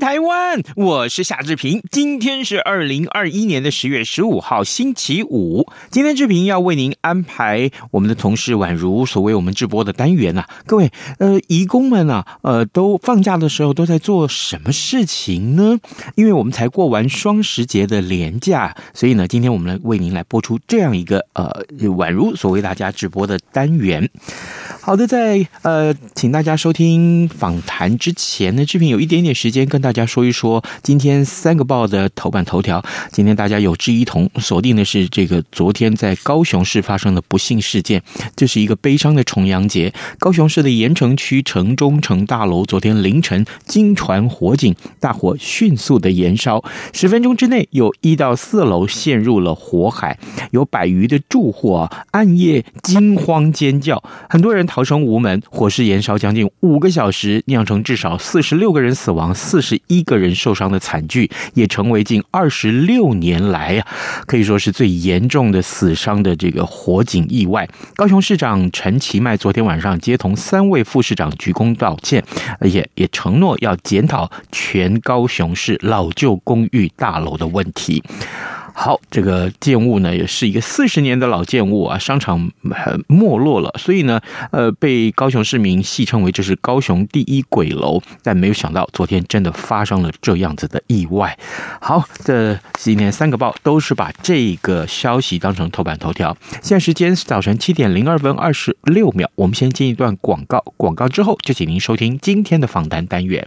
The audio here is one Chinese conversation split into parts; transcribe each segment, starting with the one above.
台湾！我是夏志平。今天是二零二一年的十月十五号，星期五。今天志平要为您安排我们的同事宛如所为我们直播的单元、啊。各位，呃，义工们啊，呃，都放假的时候都在做什么事情呢？因为我们才过完双十节的连假，所以呢，今天我们来为您来播出这样一个呃，宛如所为大家直播的单元。好的，在呃，请大家收听访谈之前呢，志平有一点点时间跟大大家说一说今天三个报的头版头条。今天大家有志一同锁定的是这个昨天在高雄市发生的不幸事件，这是一个悲伤的重阳节。高雄市的盐城区城中城大楼昨天凌晨惊传火警，大火迅速的延烧，十分钟之内有一到四楼陷入了火海，有百余的住户啊暗夜惊慌尖叫，很多人。逃生无门，火势延烧将近五个小时，酿成至少四十六个人死亡、四十一个人受伤的惨剧，也成为近二十六年来啊，可以说是最严重的死伤的这个火警意外。高雄市长陈其迈昨天晚上接同三位副市长鞠躬道歉，而且也承诺要检讨全高雄市老旧公寓大楼的问题。好，这个建物呢，也是一个四十年的老建物啊，商场很没落了，所以呢，呃，被高雄市民戏称为这是高雄第一鬼楼。但没有想到，昨天真的发生了这样子的意外。好，这今天三个报都是把这个消息当成头版头条。现在时间是早晨七点零二分二十六秒，我们先进一段广告，广告之后就请您收听今天的访谈单元。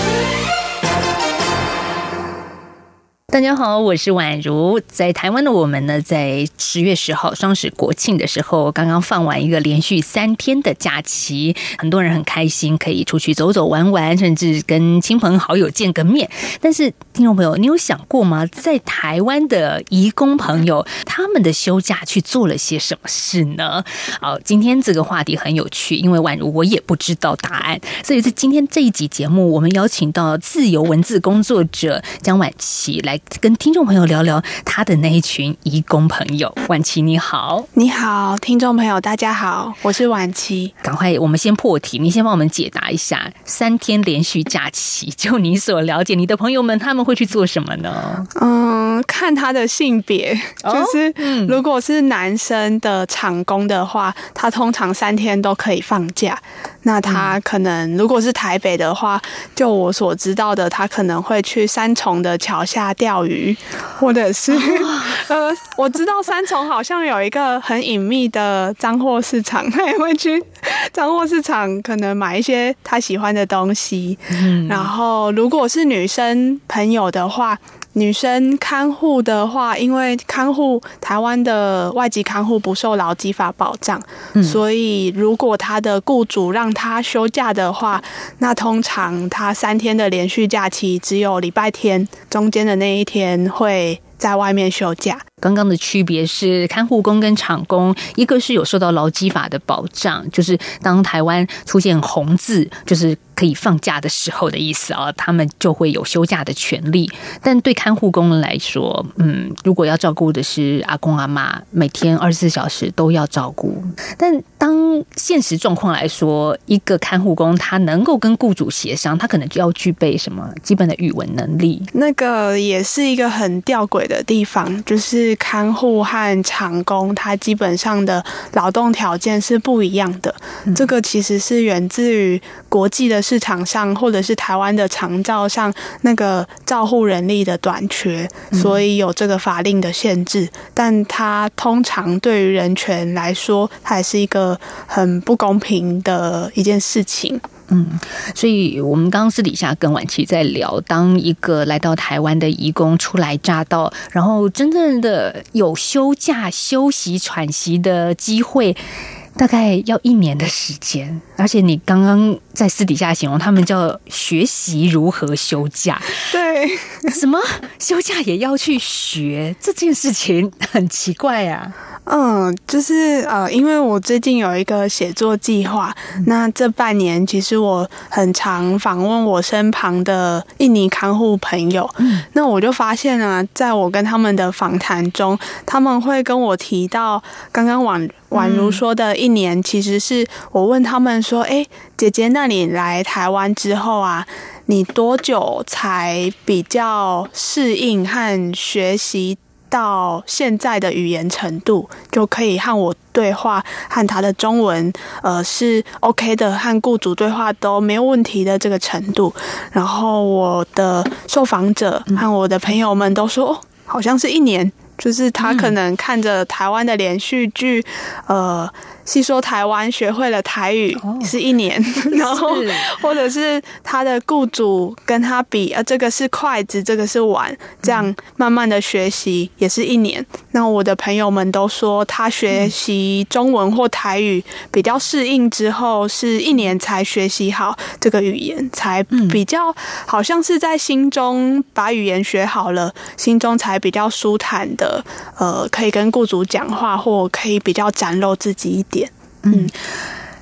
大家好，我是宛如。在台湾的我们呢，在十月十号双十国庆的时候，刚刚放完一个连续三天的假期，很多人很开心，可以出去走走玩玩，甚至跟亲朋好友见个面。但是，听众朋友，你有想过吗？在台湾的移工朋友，他们的休假去做了些什么事呢？好，今天这个话题很有趣，因为宛如我也不知道答案，所以在今天这一集节目，我们邀请到自由文字工作者江婉琪来。跟听众朋友聊聊他的那一群义工朋友，婉琪你好，你好，听众朋友大家好，我是婉琪。赶快，我们先破题，你先帮我们解答一下，三天连续假期，就你所了解，你的朋友们他们会去做什么呢？嗯，看他的性别，就是如果是男生的厂工的话，他通常三天都可以放假。那他可能如果是台北的话，就我所知道的，他可能会去三重的桥下钓。钓鱼，或者是 呃，我知道三重好像有一个很隐秘的脏货市场，他也会去脏货市场可能买一些他喜欢的东西。嗯，然后如果是女生朋友的话。女生看护的话，因为看护台湾的外籍看护不受劳基法保障，嗯，所以如果她的雇主让她休假的话，那通常她三天的连续假期只有礼拜天中间的那一天会在外面休假。刚刚的区别是看护工跟厂工，一个是有受到劳基法的保障，就是当台湾出现红字，就是可以放假的时候的意思啊，他们就会有休假的权利。但对看护工来说，嗯，如果要照顾的是阿公阿妈，每天二十四小时都要照顾。但当现实状况来说，一个看护工他能够跟雇主协商，他可能就要具备什么基本的语文能力。那个也是一个很吊诡的地方，就是。看护和厂工，它基本上的劳动条件是不一样的。嗯。这个其实是源自于国际的市场上，或者是台湾的长照上那个照护人力的短缺，所以有这个法令的限制。但它通常对于人权来说，它也是一个很不公平的一件事情。嗯，所以我们刚私底下跟婉琪在聊，当一个来到台湾的移工初来乍到，然后真正的有休假、休息、喘息的机会，大概要一年的时间。而且你刚刚在私底下形容他们叫学习如何休假，对，什么？休假也要去学，这件事情？很奇怪啊。嗯，就是呃，因为我最近有一个写作计划，那这半年其实我很常访问我身旁的印尼看护朋友，那我就发现啊，在我跟他们的访谈中，他们会跟我提到刚刚宛宛如说的一年，其实是我问他们说，哎，姐姐，那那你来台湾之后啊，你多久才比较适应和学习？到现在的语言程度，就可以和我对话，和他的中文，呃，是 OK 的，和雇主对话都没有问题的这个程度。然后我的受访者和我的朋友们都说，哦，好像是一年，就是他可能看着台湾的连续剧，呃。细说台湾学会了台语是一年，哦、然后或者是他的雇主跟他比，呃，这个是筷子，这个是碗，这样慢慢的学习也是一年。那我的朋友们都说，他学习中文或台语比较适应之后，是一年才学习好这个语言，才比较好像是在心中把语言学好了，心中才比较舒坦的，呃，可以跟雇主讲话，或可以比较展露自己一点。嗯，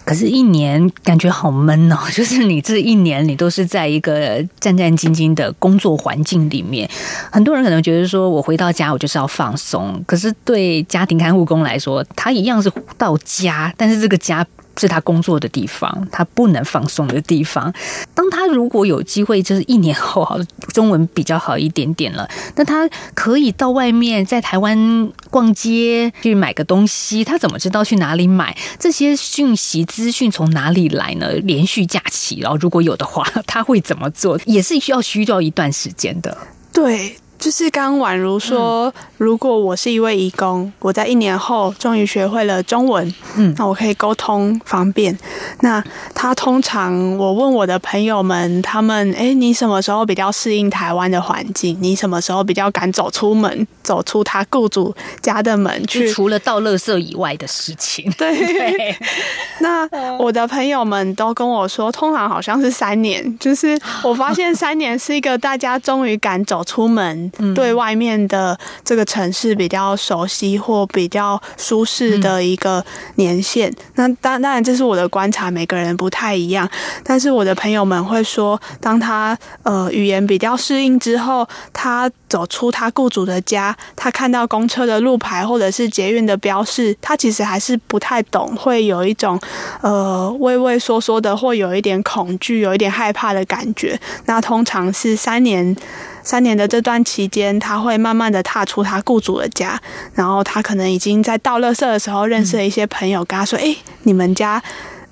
可是，一年感觉好闷哦。就是你这一年，你都是在一个战战兢兢的工作环境里面。很多人可能觉得说，我回到家，我就是要放松。可是，对家庭看护工来说，他一样是到家，但是这个家。是他工作的地方，他不能放松的地方。当他如果有机会，就是一年后，好，中文比较好一点点了，那他可以到外面在台湾逛街去买个东西，他怎么知道去哪里买？这些讯息资讯从哪里来呢？连续假期，然后如果有的话，他会怎么做？也是需要需要一段时间的。对。就是刚宛如说，如果我是一位义工，我在一年后终于学会了中文，嗯，那我可以沟通方便。那他通常，我问我的朋友们，他们，哎，你什么时候比较适应台湾的环境？你什么时候比较敢走出门，走出他雇主家的门去？除了倒垃圾以外的事情。对。对 那我的朋友们都跟我说，通常好像是三年。就是我发现三年是一个大家终于敢走出门。对外面的这个城市比较熟悉或比较舒适的一个年限，那当当然这是我的观察，每个人不太一样。但是我的朋友们会说，当他呃语言比较适应之后，他走出他雇主的家，他看到公车的路牌或者是捷运的标示，他其实还是不太懂，会有一种呃畏畏缩缩的，或有一点恐惧，有一点害怕的感觉。那通常是三年。三年的这段期间，他会慢慢的踏出他雇主的家，然后他可能已经在倒垃圾的时候认识了一些朋友，跟他说：“哎，你们家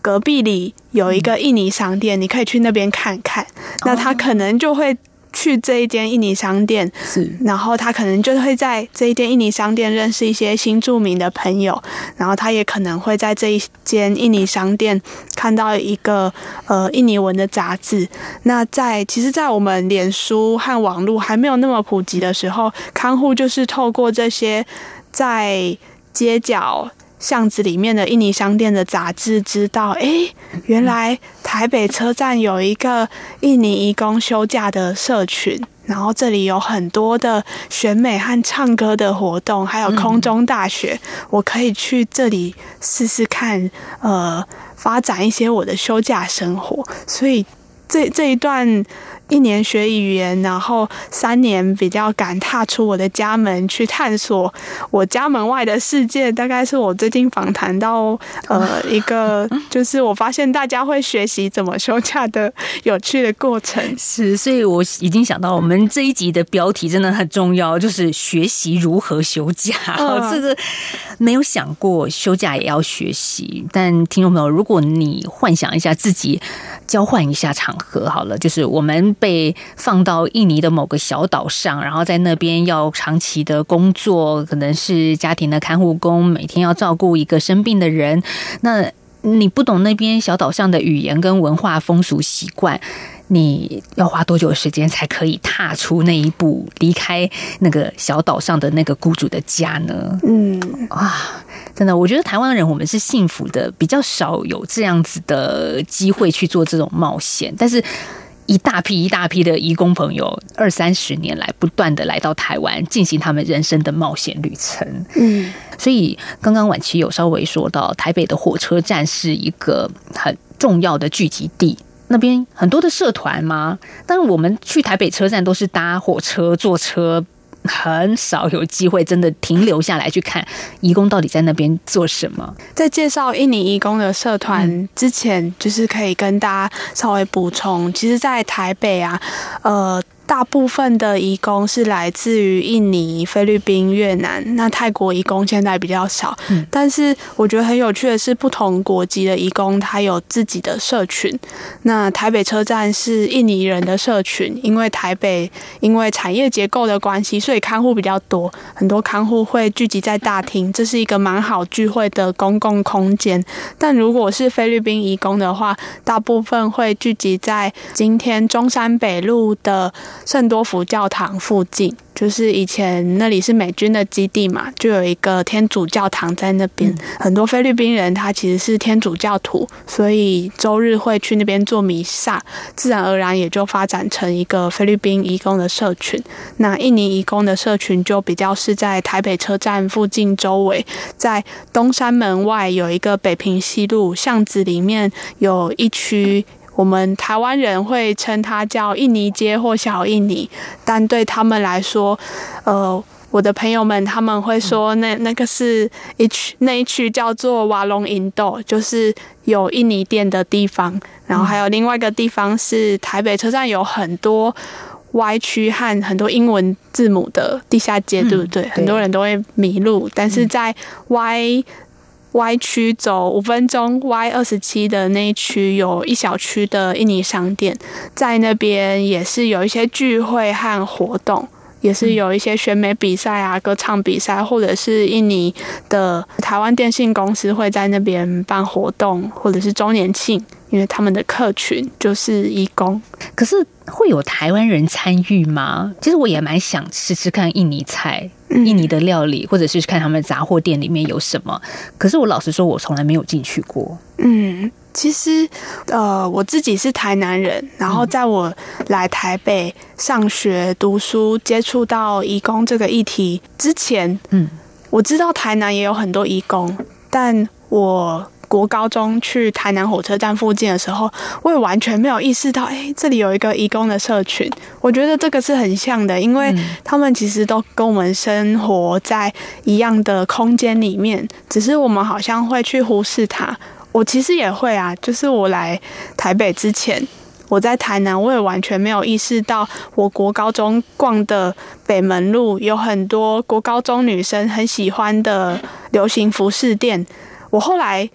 隔壁里有一个印尼商店，你可以去那边看看。”那他可能就会去这一间印尼商店，是，然后他可能就会在这一间印尼商店认识一些新著名的朋友，然后他也可能会在这一间印尼商店看到一个呃印尼文的杂志。那在其实，在我们脸书和网络还没有那么普及的时候，看护就是透过这些在街角。巷子里面的印尼商店的杂志，知道，哎，原来台北车站有一个印尼移工休假的社群，然后这里有很多的选美和唱歌的活动，还有空中大学，我可以去这里试试看，呃，发展一些我的休假生活，所以这这一段。一年学语言，然后三年比较敢踏出我的家门去探索我家门外的世界，大概是我最近访谈到呃一个，就是我发现大家会学习怎么休假的有趣的过程。是，所以我已经想到我们这一集的标题真的很重要，就是学习如何休假。嗯、这个没有想过休假也要学习，但听众朋友，如果你幻想一下自己交换一下场合好了，就是我们。被放到印尼的某个小岛上，然后在那边要长期的工作，可能是家庭的看护工，每天要照顾一个生病的人。那你不懂那边小岛上的语言跟文化风俗习惯，你要花多久时间才可以踏出那一步，离开那个小岛上的那个雇主的家呢？嗯，啊，真的，我觉得台湾人我们是幸福的，比较少有这样子的机会去做这种冒险，但是。一大批一大批的移工朋友，二三十年来不断的来到台湾，进行他们人生的冒险旅程。嗯，所以刚刚婉琪有稍微说到，台北的火车站是一个很重要的聚集地，那边很多的社团吗？但是我们去台北车站都是搭火车、坐车。很少有机会真的停留下来去看义工到底在那边做什么。在介绍印尼义工的社团之前，就是可以跟大家稍微补充，其实，在台北啊，呃。大部分的移工是来自于印尼、菲律宾、越南，那泰国移工现在比较少。嗯，但是我觉得很有趣的是，不同国籍的移工他有自己的社群。那台北车站是印尼人的社群，因为台北因为产业结构的关系，所以看护比较多，很多看护会聚集在大厅，这是一个蛮好聚会的公共空间。但如果是菲律宾移工的话，大部分会聚集在今天中山北路的。圣多福教堂附近，就是以前那里是美军的基地嘛，就有一个天主教堂在那边。很多菲律宾人他其实是天主教徒，所以周日会去那边做弥撒，自然而然也就发展成一个菲律宾移工的社群。那印尼移工的社群就比较是在台北车站附近周围，在东山门外有一个北平西路巷子里面有一区。我们台湾人会称它叫印尼街或小印尼，但对他们来说，呃，我的朋友们他们会说那那个是一区，那一区叫做瓦隆印度，就是有印尼店的地方。然后还有另外一个地方是台北车站有很多 Y 区和很多英文字母的地下街，对不对？很多人都会迷路，但是在 Y。Y 区走五分钟，Y 二十七的那一区有一小区的印尼商店，在那边也是有一些聚会和活动，也是有一些选美比赛啊、歌唱比赛，或者是印尼的台湾电信公司会在那边办活动，或者是周年庆，因为他们的客群就是义工。可是会有台湾人参与吗？其实我也蛮想吃吃看印尼菜。印尼的料理，或者是看他们杂货店里面有什么。可是我老实说，我从来没有进去过。嗯，其实呃，我自己是台南人，然后在我来台北上学、读书、接触到移工这个议题之前，嗯，我知道台南也有很多移工，但我。国高中去台南火车站附近的时候，我也完全没有意识到，哎，这里有一个义工的社群。我觉得这个是很像的，因为他们其实都跟我们生活在一样的空间里面，只是我们好像会去忽视它。我其实也会啊，就是我来台北之前，我在台南，我也完全没有意识到，我国高中逛的北门路有很多国高中女生很喜欢的流行服饰店。我后来。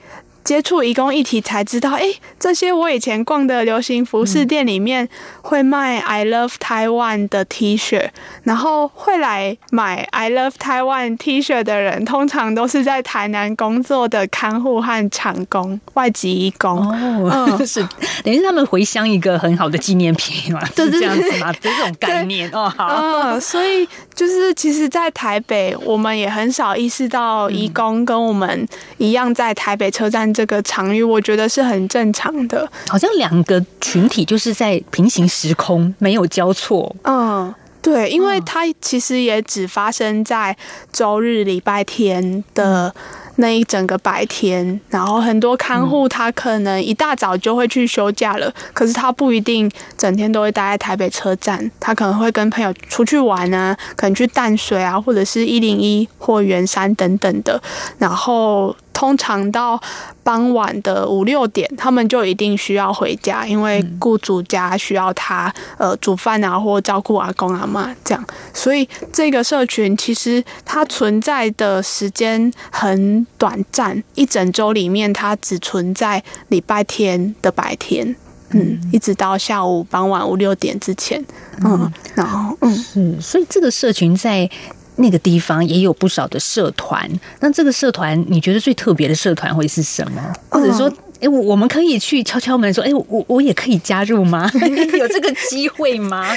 接触移工议题才知道，哎，这些我以前逛的流行服饰店里面会卖 I Love Taiwan 的 T 恤，然后会来买 I Love Taiwan T 恤的人，通常都是在台南工作的看护和厂工、外籍义工。哦，嗯、是等于是他们回乡一个很好的纪念品嘛？是这样子吗？就这种概念哦。好，嗯，所以就是其实，在台北，我们也很少意识到移工跟我们一样在台北车站。这个场域我觉得是很正常的，好像两个群体就是在平行时空，没有交错。嗯，对，因为它其实也只发生在周日、礼拜天的。那一整个白天，然后很多看护他可能一大早就会去休假了，可是他不一定整天都会待在台北车站，他可能会跟朋友出去玩啊，可能去淡水啊，或者是一零一或圆山等等的，然后通常到傍晚的五六点，他们就一定需要回家，因为雇主家需要他呃煮饭啊，或照顾阿公阿妈这样，所以这个社群其实它存在的时间很。短暂一整周里面，它只存在礼拜天的白天，嗯，一直到下午傍晚五六点之前，嗯，然后嗯，是，所以这个社群在那个地方也有不少的社团。那这个社团，你觉得最特别的社团会是什么？或者说，哎，我我们可以去敲敲门说，哎，我我也可以加入吗？有这个机会吗？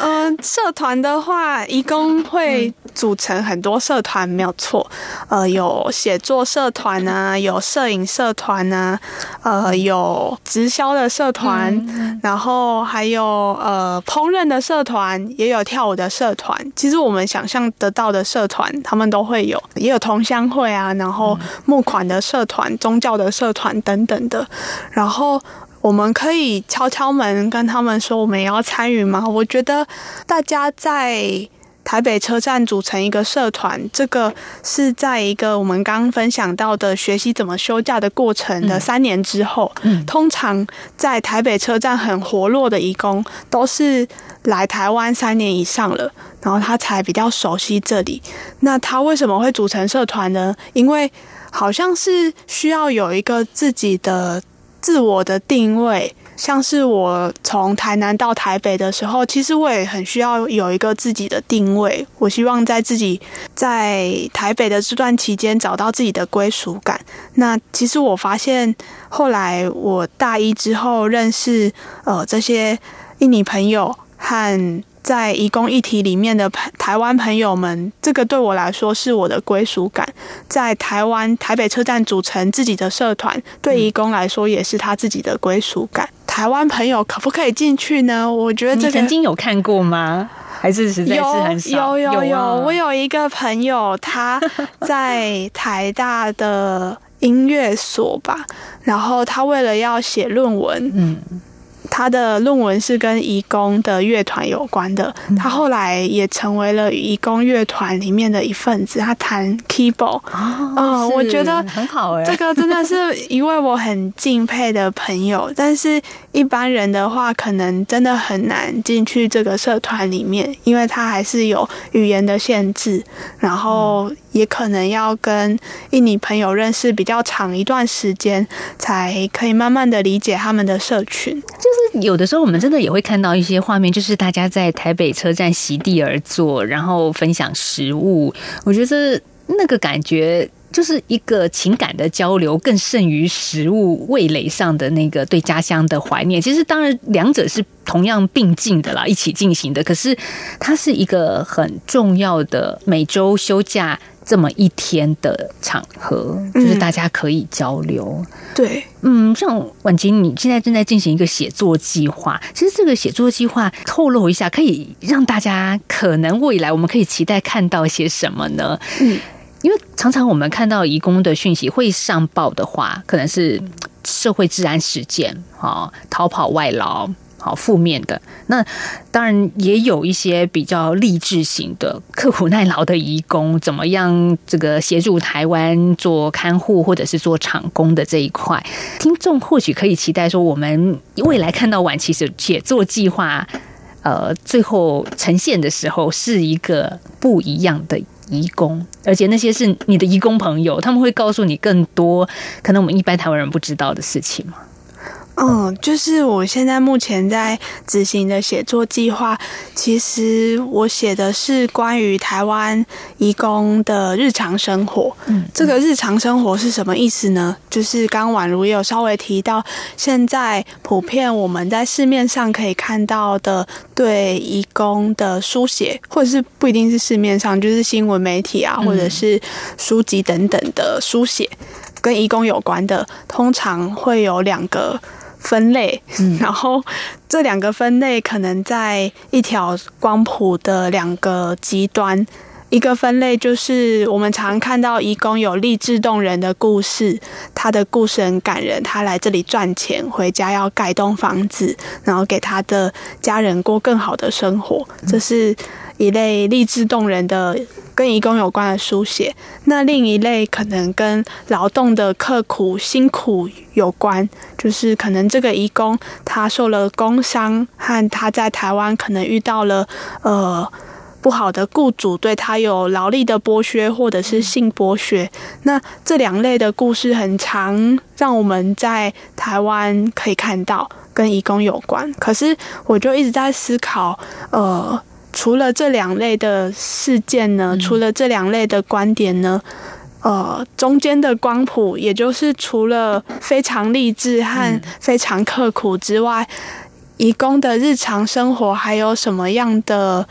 嗯，社团的话，义工会。组成很多社团没有错，呃，有写作社团啊，有摄影社团啊，呃，有直销的社团，嗯、然后还有呃烹饪的社团，也有跳舞的社团。其实我们想象得到的社团，他们都会有，也有同乡会啊，然后募款的社团、宗教的社团等等的。然后我们可以敲敲门，跟他们说我们也要参与吗？我觉得大家在。台北车站组成一个社团，这个是在一个我们刚刚分享到的学习怎么休假的过程的三年之后。嗯，通常在台北车站很活络的义工，都是来台湾三年以上了，然后他才比较熟悉这里。那他为什么会组成社团呢？因为好像是需要有一个自己的自我的定位。像是我从台南到台北的时候，其实我也很需要有一个自己的定位。我希望在自己在台北的这段期间找到自己的归属感。那其实我发现，后来我大一之后认识呃这些印尼朋友和。在移工议题里面的台湾朋友们，这个对我来说是我的归属感。在台湾台北车站组成自己的社团，对移工来说也是他自己的归属感。台湾朋友可不可以进去呢？我觉得这个，你曾经有看过吗？还是实在是很少？有有有有，有啊，我有一个朋友，他在台大的音乐所吧，然后他为了要写论文，嗯。他的论文是跟移工的乐团有关的，他后来也成为了移工乐团里面的一份子。他弹 keyboard，嗯、哦，我觉得很好哎，这个真的是一位我很敬佩的朋友。但是一般人的话，可能真的很难进去这个社团里面，因为他还是有语言的限制，然后也可能要跟印尼朋友认识比较长一段时间，才可以慢慢的理解他们的社群。就是有的时候，我们真的也会看到一些画面，就是大家在台北车站席地而坐，然后分享食物。我觉得那个感觉就是一个情感的交流，更胜于食物味蕾上的那个对家乡的怀念。其实，当然两者是同样并进的啦，一起进行的。可是，它是一个很重要的每周休假。这么一天的场合，就是大家可以交流。嗯、对，嗯，像婉晴，你现在正在进行一个写作计划。其实这个写作计划，透露一下，可以让大家可能未来我们可以期待看到些什么呢？嗯，因为常常我们看到移工的讯息会上报的话，可能是社会治安事件，哈，逃跑外劳。好负面的，那当然也有一些比较励志型的、刻苦耐劳的移工，怎么样这个协助台湾做看护或者是做厂工的这一块，听众或许可以期待说，我们未来看到晚期的写作计划，呃，最后呈现的时候是一个不一样的移工，而且那些是你的移工朋友，他们会告诉你更多可能我们一般台湾人不知道的事情吗？嗯，就是我现在目前在执行的写作计划，其实我写的是关于台湾移工的日常生活。嗯，这个日常生活是什么意思呢？就是刚宛如也有稍微提到，现在普遍我们在市面上可以看到的对移工的书写，或者是不一定是市面上，就是新闻媒体啊，或者是书籍等等的书写，跟移工有关的，通常会有两个。分类，然后这两个分类可能在一条光谱的两个极端。一个分类就是我们常看到义工有励志动人的故事，他的故事很感人，他来这里赚钱，回家要盖栋房子，然后给他的家人过更好的生活，这是一类励志动人的。跟移工有关的书写，那另一类可能跟劳动的刻苦辛苦有关，就是可能这个移工他受了工伤，和他在台湾可能遇到了呃不好的雇主对他有劳力的剥削或者是性剥削，那这两类的故事很常让我们在台湾可以看到跟移工有关，可是我就一直在思考，呃。除了这两类的事件呢，除了这两类的观点呢，呃，中间的光谱，也就是除了非常励志和非常刻苦之外，移工的日常生活还有什么样的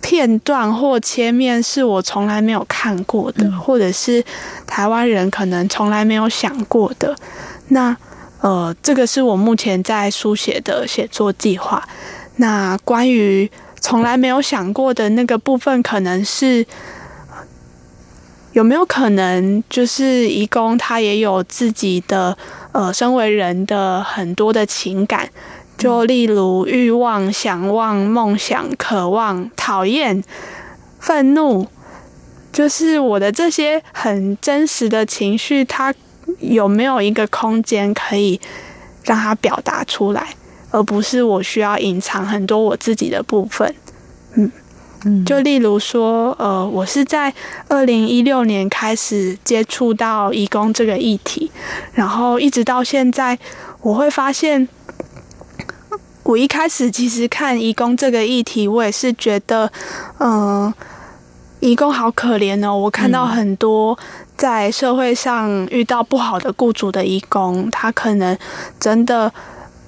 片段或切面是我从来没有看过的，或者是台湾人可能从来没有想过的？那呃，这个是我目前在书写的写作计划。那关于从来没有想过的那个部分，可能是有没有可能，就是义工他也有自己的呃，身为人的很多的情感，就例如欲望、想望、梦想、渴望、讨厌、愤怒，就是我的这些很真实的情绪，它有没有一个空间可以让它表达出来？而不是我需要隐藏很多我自己的部分，嗯嗯，就例如说，呃，我是在二零一六年开始接触到移工这个议题，然后一直到现在，我会发现，我一开始其实看移工这个议题，我也是觉得，嗯、呃，移工好可怜哦。我看到很多在社会上遇到不好的雇主的移工，他可能真的。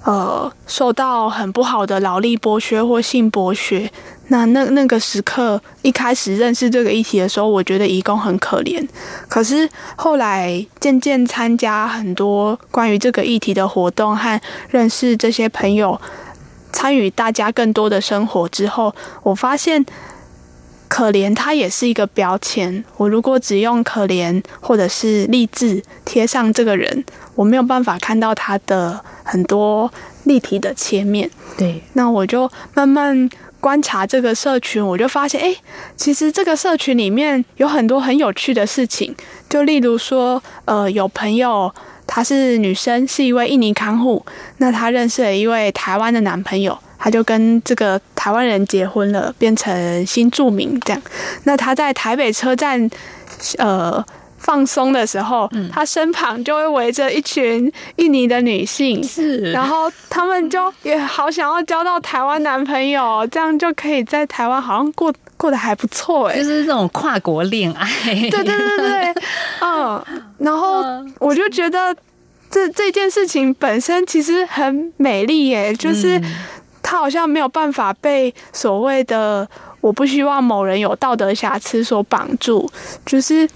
呃，受到很不好的劳力剥削或性剥削，那那那个时刻一开始认识这个议题的时候，我觉得义工很可怜。可是后来渐渐参加很多关于这个议题的活动和认识这些朋友，参与大家更多的生活之后，我发现可怜它也是一个标签。我如果只用可怜或者是励志贴上这个人，我没有办法看到他的。很多立体的切面，对，那我就慢慢观察这个社群，我就发现，哎，其实这个社群里面有很多很有趣的事情，就例如说，呃，有朋友她是女生，是一位印尼看护，那她认识了一位台湾的男朋友，她就跟这个台湾人结婚了，变成新住民这样。那他在台北车站，呃。放松的时候，他身旁就会围着一群印尼的女性，是，然后他们就也好想要交到台湾男朋友，这样就可以在台湾好像过过得还不错哎，就是这种跨国恋爱，对对对对，嗯，然后我就觉得这这件事情本身其实很美丽耶，就是他好像没有办法被所谓的我不希望某人有道德瑕疵所绑住，就是。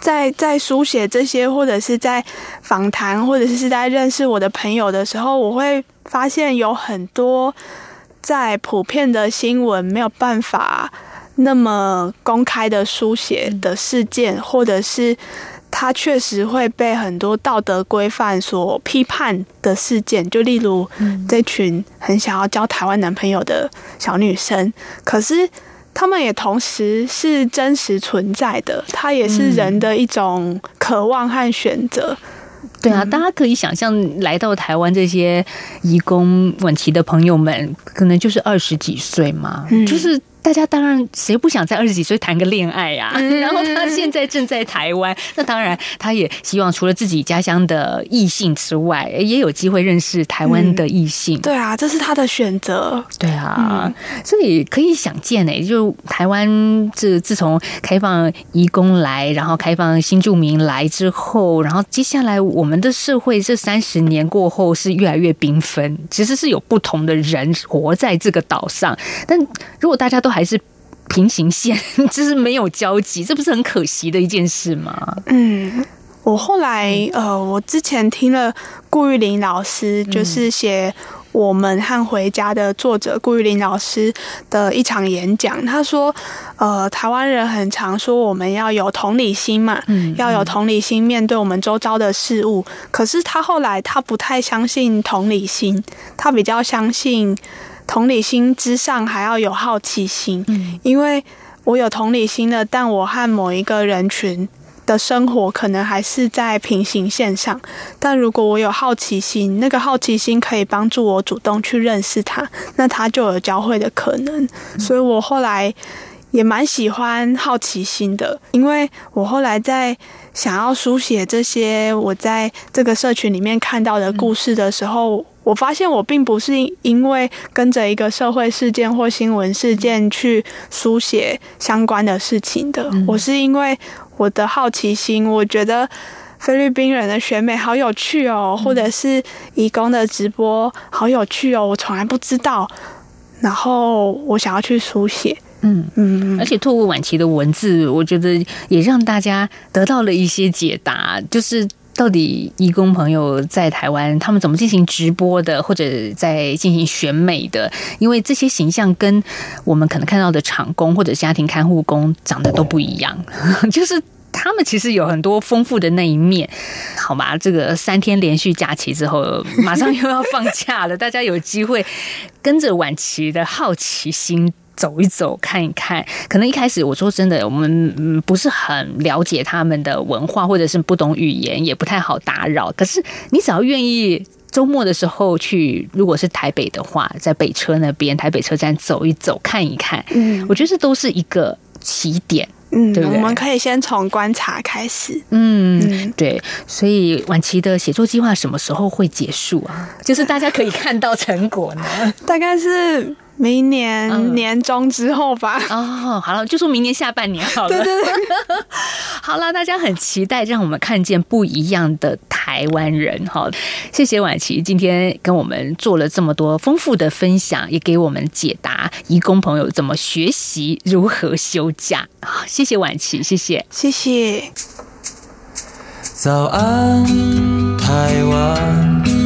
在在书写这些，或者是在访谈，或者是在认识我的朋友的时候，我会发现有很多在普遍的新闻没有办法那么公开的书写的事件，或者是他确实会被很多道德规范所批判的事件。就例如这群很想要交台湾男朋友的小女生，可是。他们也同时是真实存在的，它也是人的一种渴望和选择。嗯、对啊，大家可以想象，来到台湾这些移工晚期的朋友们，可能就是二十几岁嘛，嗯、就是大家当然谁不想在二十几岁谈个恋爱呀、啊？然后他现在正在台湾，那当然他也希望除了自己家乡的异性之外，也有机会认识台湾的异性。对啊，这是他的选择。对啊，所以可以想见呢，就台湾自自从开放移工来，然后开放新住民来之后，然后接下来我们的社会这三十年过后是越来越缤纷，其实是有不同的人活在这个岛上，但如果大家都还是平行线，就是没有交集，这不是很可惜的一件事吗？嗯，我后来呃，我之前听了顾玉林老师，就是写《我们和回家》的作者顾玉林老师的一场演讲，他说，呃，台湾人很常说我们要有同理心嘛，嗯，要有同理心面对我们周遭的事物，可是他后来他不太相信同理心，他比较相信。同理心之上还要有好奇心，嗯，因为我有同理心的，但我和某一个人群的生活可能还是在平行线上。但如果我有好奇心，那个好奇心可以帮助我主动去认识他，那他就有交汇的可能。所以我后来也蛮喜欢好奇心的，因为我后来在想要书写这些我在这个社群里面看到的故事的时候。我发现我并不是因为跟着一个社会事件或新闻事件去书写相关的事情的，我是因为我的好奇心，我觉得菲律宾人的选美好有趣哦，或者是义工的直播好有趣哦，我从来不知道，然后我想要去书写，嗯。嗯，而且透过晚期的文字，我觉得也让大家得到了一些解答，就是。到底义工朋友在台湾，他们怎么进行直播的，或者在进行选美的？因为这些形象跟我们可能看到的厂工或者家庭看护工长得都不一样，就是他们其实有很多丰富的那一面。好吧，这个三天连续假期之后，马上又要放假了，大家有机会跟着婉琪的好奇心。走一走，看一看，可能一开始我说真的，我们不是很了解他们的文化，或者是不懂语言，也不太好打扰。可是你只要愿意周末的时候去，如果是台北的话，在北车那边台北车站走一走，看一看，嗯，我觉得这都是一个起点，嗯，对不对？我们可以先从观察开始，嗯，嗯对。所以晚期的写作计划什么时候会结束啊？就是大家可以看到成果呢？大概是。明年年中之后吧。嗯。哦，好了，就说明年下半年好了。对对对。好了，大家很期待，让我们看见不一样的台湾人。好，谢谢婉琪今天跟我们做了这么多丰富的分享，也给我们解答移工朋友怎么学习如何休假。好，谢谢婉琪，谢谢，谢谢。早安，台湾。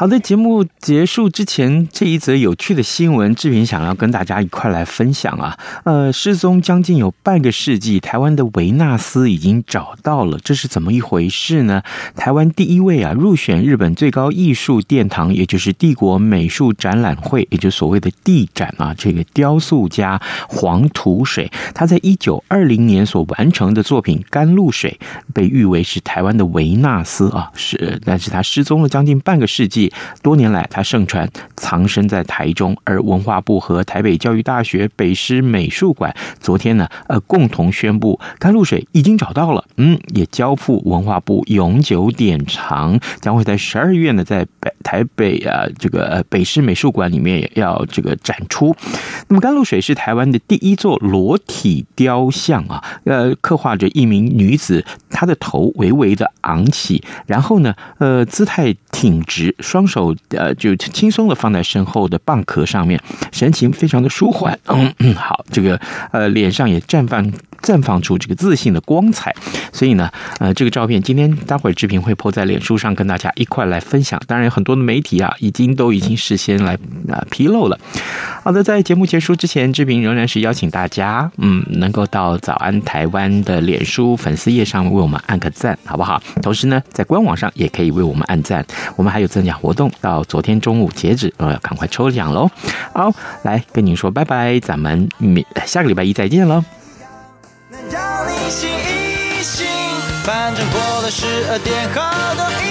好的，节目结束之前，这一则有趣的新闻，志平想要跟大家一块来分享啊。呃，失踪将近有半个世纪，台湾的维纳斯已经找到了，这是怎么一回事呢？台湾第一位啊入选日本最高艺术殿堂，也就是帝国美术展览会，也就所谓的帝展啊，这个雕塑家黄土水，他在一九二零年所完成的作品《甘露水》，被誉为是台湾的维纳斯啊，是，但是他失踪了将近半个世纪。多年来，他盛传藏身在台中，而文化部和台北教育大学北师美术馆昨天呢，呃，共同宣布甘露水已经找到了，嗯，也交付文化部永久典藏，将会在十二月呢，在北台北啊这个北师美术馆里面要这个展出。那么，甘露水是台湾的第一座裸体雕像啊，呃，刻画着一名女子，她的头微微的昂起，然后呢，呃，姿态挺直，双。双手呃，就轻松的放在身后的蚌壳上面，神情非常的舒缓。嗯嗯，好，这个呃，脸上也绽放绽放出这个自信的光彩。所以呢，呃，这个照片今天待会儿志平会 po 在脸书上跟大家一块来分享。当然，有很多的媒体啊，已经都已经事先来啊披露了。好的，在节目结束之前，志平仍然是邀请大家，嗯，能够到早安台湾的脸书粉丝页上为我们按个赞，好不好？同时呢，在官网上也可以为我们按赞。我们还有赠奖活动，到昨天中午截止，呃，赶快抽奖喽！好，来跟您说拜拜，咱们明下个礼拜一再见喽。叫你醒一醒反正过了十二点好都已